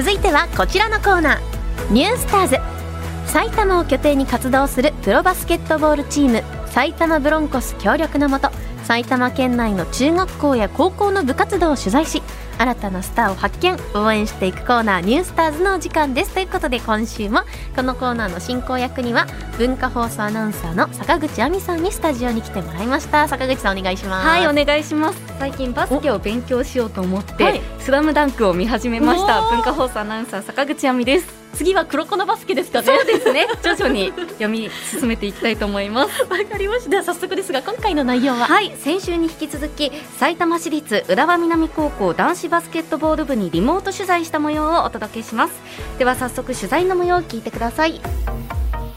続いてはこちらのコーナー。ニュースターズ。埼玉を拠点に活動するプロバスケットボールチーム埼玉ブロンコス協力のもと埼玉県内の中学校や高校の部活動を取材し新たなスターを発見。応援していくコーナー「ニュースターズ」のお時間です。ということで今週もこのコーナーの進行役には文化放送アナウンサーの坂口亜美さんにスタジオに来てもらいました。坂口さんお願いします。はいお願いします。最近バスケを勉強しようと思って、はい、スラムダンクを見始めました。文化放送アナウンサー坂口亜美です。次は黒子のバスケですかね。そうですね。徐々に読み進めていきたいと思います。わかりました。では早速ですが今回の内容は？はい先週に引き続き埼玉市立浦和南高校男子バスケットボール部にリモート取材した模様をお届けします。では早速取材の模様を聞いてください。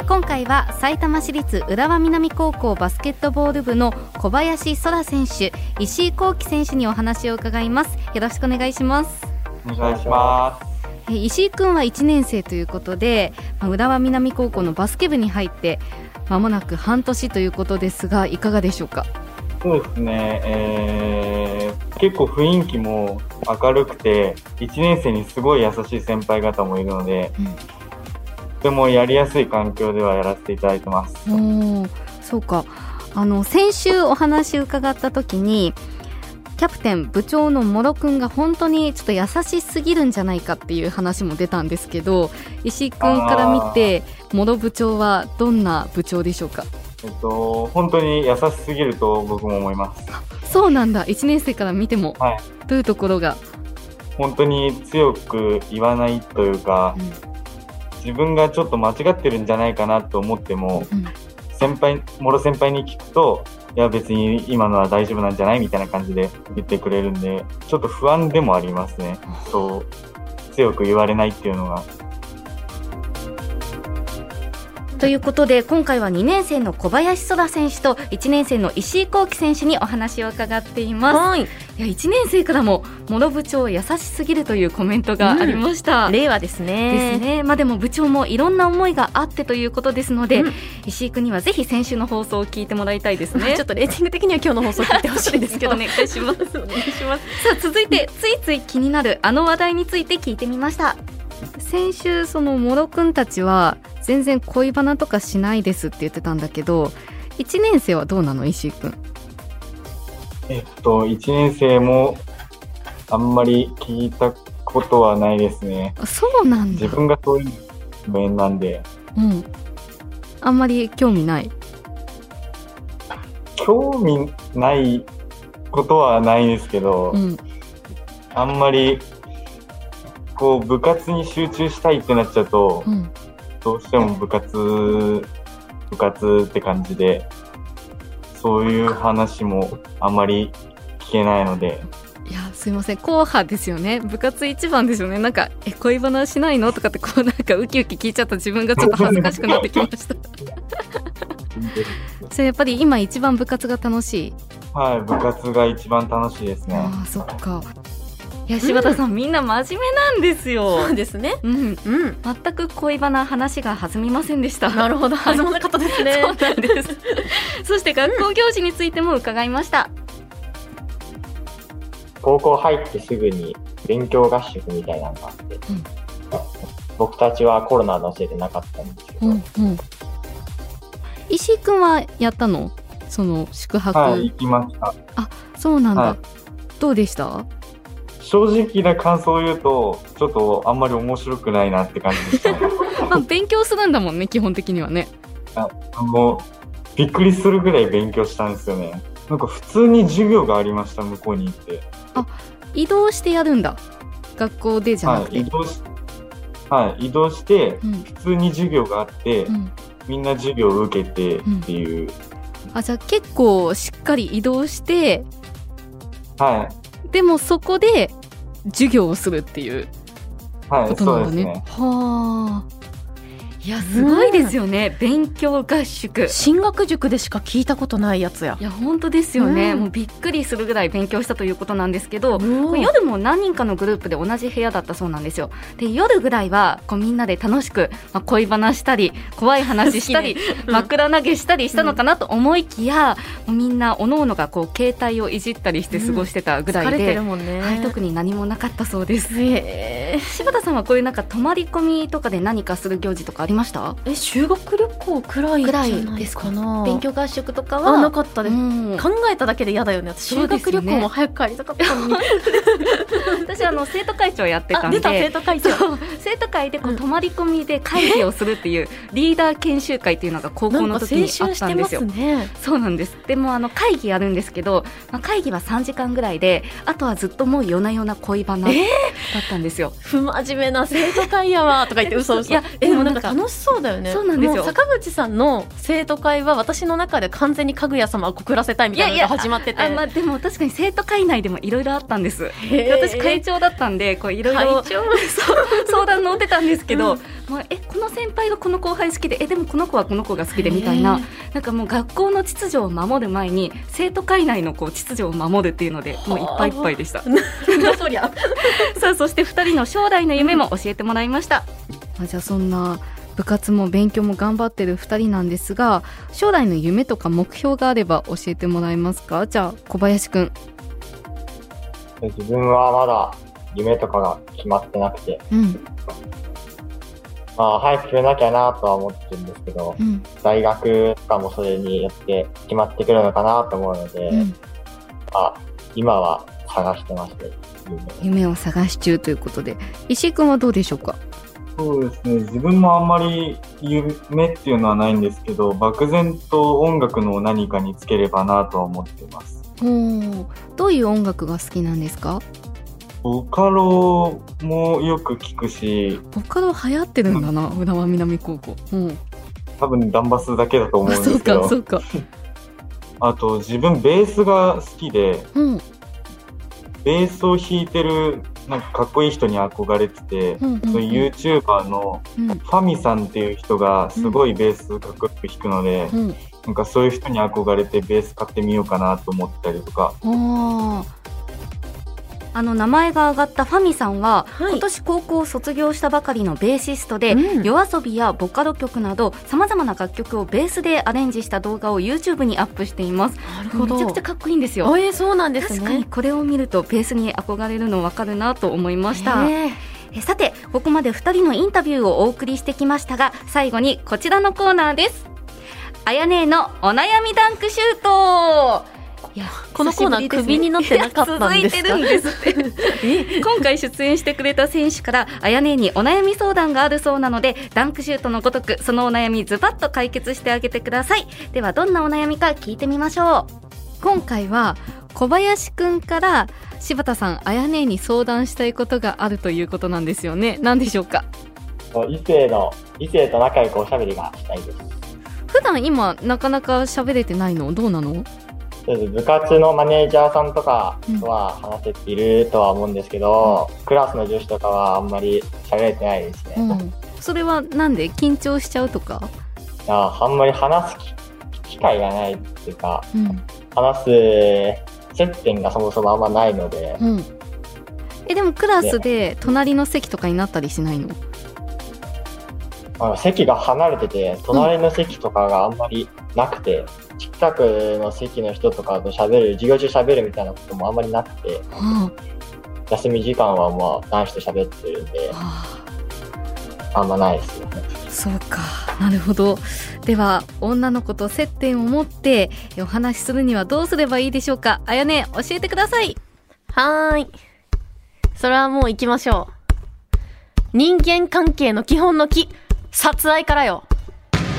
今回は埼玉市立浦和南高校バスケットボール部の小林空選手石井幸喜選手にお話を伺います。よろしくお願いします。お願いします。石井君は1年生ということで、まあ、浦和南高校のバスケ部に入ってまもなく半年ということですがいかがでしょうか？そうですね、えー、結構雰囲気も明るくて1年生にすごい優しい先輩方もいるので、うん、とてもやりやすい環境ではやらせていただいてます。おそうか。あの先週お話伺った時にキャプテン部長のもろくんが本当にちょっと優しすぎるんじゃないかっていう話も出たんですけど石井君から見てもろ部長はどんな部長でしょうか？えっと本当に優しすぎると僕も思いますそうなんだ。1年生から見ても、はい、どういうところが。本当に強く言わないというか、うん、自分がちょっと間違ってるんじゃないかなと思っても、うん、先輩もろ先輩に聞くといや別に今のは大丈夫なんじゃない？みたいな感じで言ってくれるんで、ちょっと不安でもありますね。そう、強く言われないっていうのが。ということで今回は2年生の小林空選手と1年生の石井幸喜選手にお話を伺っています。はい、いや1年生からも諸部長優しすぎるというコメントがありました。うん、令和ですね。ですね。まあでも部長もいろんな思いがあってということですので、うん、石井君にはぜひ先週の放送を聞いてもらいたいですね。ちょっとレーティング的には今日の放送聞いてほしいんですけど、お願いします。お願いします。さあ続いてついつい気になるあの話題について聞いてみました。先週その諸くんたちは全然恋バナとかしないですって言ってたんだけど1年生はどうなの？石井君えっと1年生もあんまり聞いたことはないですね。そうなんだ。自分がそういう面なんで。うん。あんまり興味ない？興味ないことはないですけど、うん、あんまりこう部活に集中したいってなっちゃうと、うん、どうしても部活、部活って感じで、そういう話もあんまり聞けないので。いやすいません。硬派ですよね。部活一番ですよね。なんか「え恋バナしないの?」とかってこうなんかウキウキ聞いちゃった自分がちょっと恥ずかしくなってきました。それやっぱり今一番部活が楽しい。はい部活が一番楽しいですね。あそっか。いや柴田さん、うん、みんな真面目なんですよ。そうですね。うん、うん、全く恋バナ話が弾みませんでした。なるほど、弾まなかったですね。そうなんです。そして学校行事についても伺いました。高校入ってすぐに勉強合宿みたいなのがあって、うん、僕たちはコロナのせいでなかったんですけど、うんうん、石井君はやったの？その宿泊、はい、行きましたあそうなんだ、はい、どうでした？正直な感想を言うと、ちょっとあんまり面白くないなって感じでした、ね。まあ、勉強するんだもんね、基本的にはね。あびっくりするぐらい勉強したんですよね。なんか普通に授業がありました、向こうに行って。あ、移動してやるんだ。学校でじゃなくて。はい、移動し、はい、移動して、普通に授業があって、うん、みんな授業を受けてっていう。うん、あ、じゃあ結構しっかり移動して、はい。でもそこで授業をするっていうことなんだね。はい、ねはあ。いやすごいですよね、勉強合宿。進学塾でしか聞いたことないやつや。いや本当ですよね、うん。もうびっくりするぐらい勉強したということなんですけど、うん夜も何人かのグループで同じ部屋だったそうなんですよ。で夜ぐらいはこうみんなで楽しく、まあ、恋バナしたり怖い話したり、うん枕投げしたりしたのかなと思いきや、もうみんなおのおのがこう携帯をいじったりして過ごしてたぐらいで、特に何もなかったそうです。へ柴田さんはこういうなんか泊まり込みとかで何かする行事とかありました？え修学旅行くらいじゃないかな。勉強合宿とかは？あなかったです、うん。考えただけで嫌だよね。私修学旅行も早く帰りたかったのに。私あの生徒会長やってたんで。生徒会長。生徒会でこう泊まり込みで会議をするっていうリーダー研修会っていうのが高校の時にあったんですよ。すね。そうなんです。でもあの会議やるんですけど、まあ、会議は3時間ぐらいであとはずっともう夜な夜な恋バナだえったんですよ、不真面目な生徒会やわとか言って嘘嘘。いやえでもなんかか楽しそうだよね。そうなんですよ。も坂口さんの生徒会は私の中で完全にかぐや様を告らせたいみたいなのが始まってて。あまあ、でも確かに生徒会内でもいろいろあったんです。私会長だったんでこういろいろ会長 相談乗ってたんですけど、うん。まあ、えこの先輩がこの後輩好きでえでもこの子はこの子が好きでみたいな。なんかもう学校の秩序を守る前に生徒会内のこう秩序を守るっていうのでもういっぱいいっぱいでした。そりゃ。さあそして2人の将来の夢も教えてもらいました、まあ、じゃあそんな部活も勉強も頑張ってる2人なんですが将来の夢とか目標があれば教えてもらえますか？じゃあ小林くん自分はまだ夢とかが決まってなくて、うん。まあ、早く決めなきゃなとは思ってるんですけど、うん。大学とかもそれによって決まってくるのかなと思うので、うん。まあ、今は探してますね。夢。夢を探し中ということで。石井くんはどうでしょうか？そうですね。自分もあんまり夢っていうのはないんですけど、漠然と音楽の何かにつければなとは思ってます。おーどういう音楽が好きなんですか？ボカロもよく聞くし、ボカロ流行ってるんだな浦和南高校。うん。多分ダンバスだけだと思うんですけど、かそうか。あと自分ベースが好きで、うん。ベースを弾いてるなんかかっこいい人に憧れてて、うんうんその YouTuber のうん。ファミさんっていう人がすごいベースかっこよく弾くので、うん。なんかそういう人に憧れてベース買ってみようかなと思ったりとか、あの名前が挙がったファミさんは、はい。今年高校を卒業したばかりのベーシストで、うん。夜遊びやボカロ曲などさまざまな楽曲をベースでアレンジした動画を YouTube にアップしています。なるほど。めちゃくちゃかっこいいんですよ。あえーそうなんです確かにねこれを見るとベースに憧れるの分かるなと思いました。へーえさてここまで2人のインタビューをお送りしてきましたが最後にこちらのコーナーです。あやねえのお悩みダンクシュートいやこのコーナー久しぶりですね。首になってなかったんですか？続いてるんです。って今回出演してくれた選手からあやねえにお悩み相談があるそうなのでダンクシュートのごとくそのお悩みズバッと解決してあげてください。ではどんなお悩みか聞いてみましょう。今回は小林くんから柴田さんあやねえに相談したいことがあるということなんですよね。何でしょうか？異性の、異性と仲良くおしゃべりがしたいです。普段今なかなか喋れてないの？どうなの？部活のマネージャーさんとかとは話せているとは思うんですけど、クラスの女子とかはあんまり喋れてないですね。うん。それはなんで緊張しちゃうとか？ああんまり話す機機会がないっていうか、うん。話す接点がそもそもあんまないので、うん。えでもクラスで隣の席とかになったりしないの？あの席が離れてて、隣の席とかがあんまりなくて、近くの席の人とかと喋る、授業中喋るみたいなこともあんまりなくて、は休み時間はまあ男子と喋ってるんであ、はあんまないですよね。あそうかなるほどでは女の子と接点を持ってお話しするにはどうすればいいでしょうか？あやね教えてくださいはーい。それはもう行きましょう。人間関係の基本の木、殺愛からよ。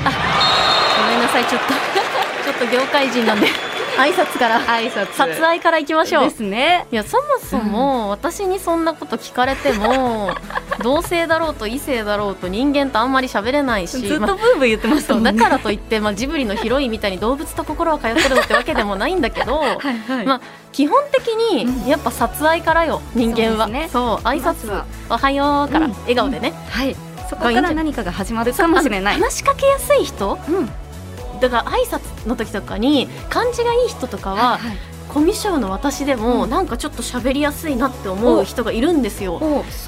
あ、ごめんなさい、ちょっと。ちょっと業界人なんで。挨拶から。挨拶。殺愛から行きましょう。ですね。いや、そもそも、私にそんなこと聞かれても、同性だろうと異性だろうと人間とあんまり喋れないし、ずっまあとブーブー言ってましたそうもんね。だからといって、まあ、ジブリのヒロインみたいに動物と心は通ってるのってわけでもないんだけど、はいはい、まあ基本的にやっぱ殺愛からよ人間は。ね。そう挨拶はおはようからうん。笑顔でね、はい。そこから何かが始まるかもしれない。話しかけやすい人うんだから挨拶の時とかに感じがいい人とかは、はいはい。コミュ障の私でも、うん。なんかちょっと喋りやすいなって思う人がいるんですよ。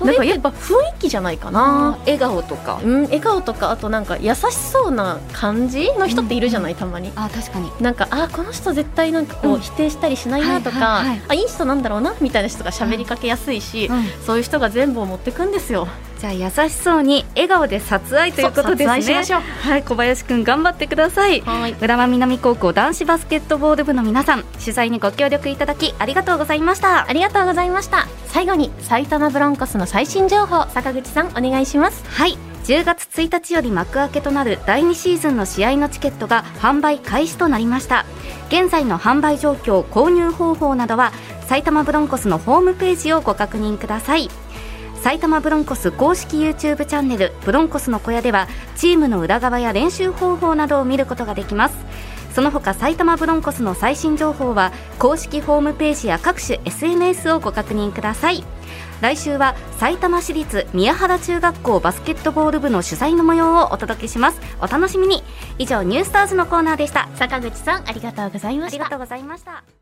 なんかやっぱ雰囲気じゃないかあなー笑顔とか。うん、笑顔とかあとなんか優しそうな感じの人っているじゃない、たまに。あ確かに。なんかあこの人絶対なんかこう、うん。否定したりしないなとか、あいい人なんだろうなみたいな人が喋りかけやすいし、うん。そういう人が全部を持ってくんですよ。じゃあ優しそうに笑顔で殺愛ということですね。ましょう。はい小林くん頑張ってください。はい。浦和南高校男子バスケットボール部の皆さん取材にご協力いただきありがとうございました。ありがとうございました。最後に埼玉ブロンコスの最新情報坂口さんお願いします。はい。10月1日より幕開けとなる第2シーズンの試合のチケットが販売開始となりました。現在の販売状況購入方法などは埼玉ブロンコスのホームページをご確認ください埼玉ブロンコス公式 YouTube チャンネルブロンコスの小屋ではチームの裏側や練習方法などを見ることができます。その他埼玉ブロンコスの最新情報は公式ホームページや各種 SNS をご確認ください。来週は埼玉市立宮原中学校バスケットボール部の取材の模様をお届けします。お楽しみに。以上ニュースターズのコーナーでした。坂口さんありがとうございました。ありがとうございました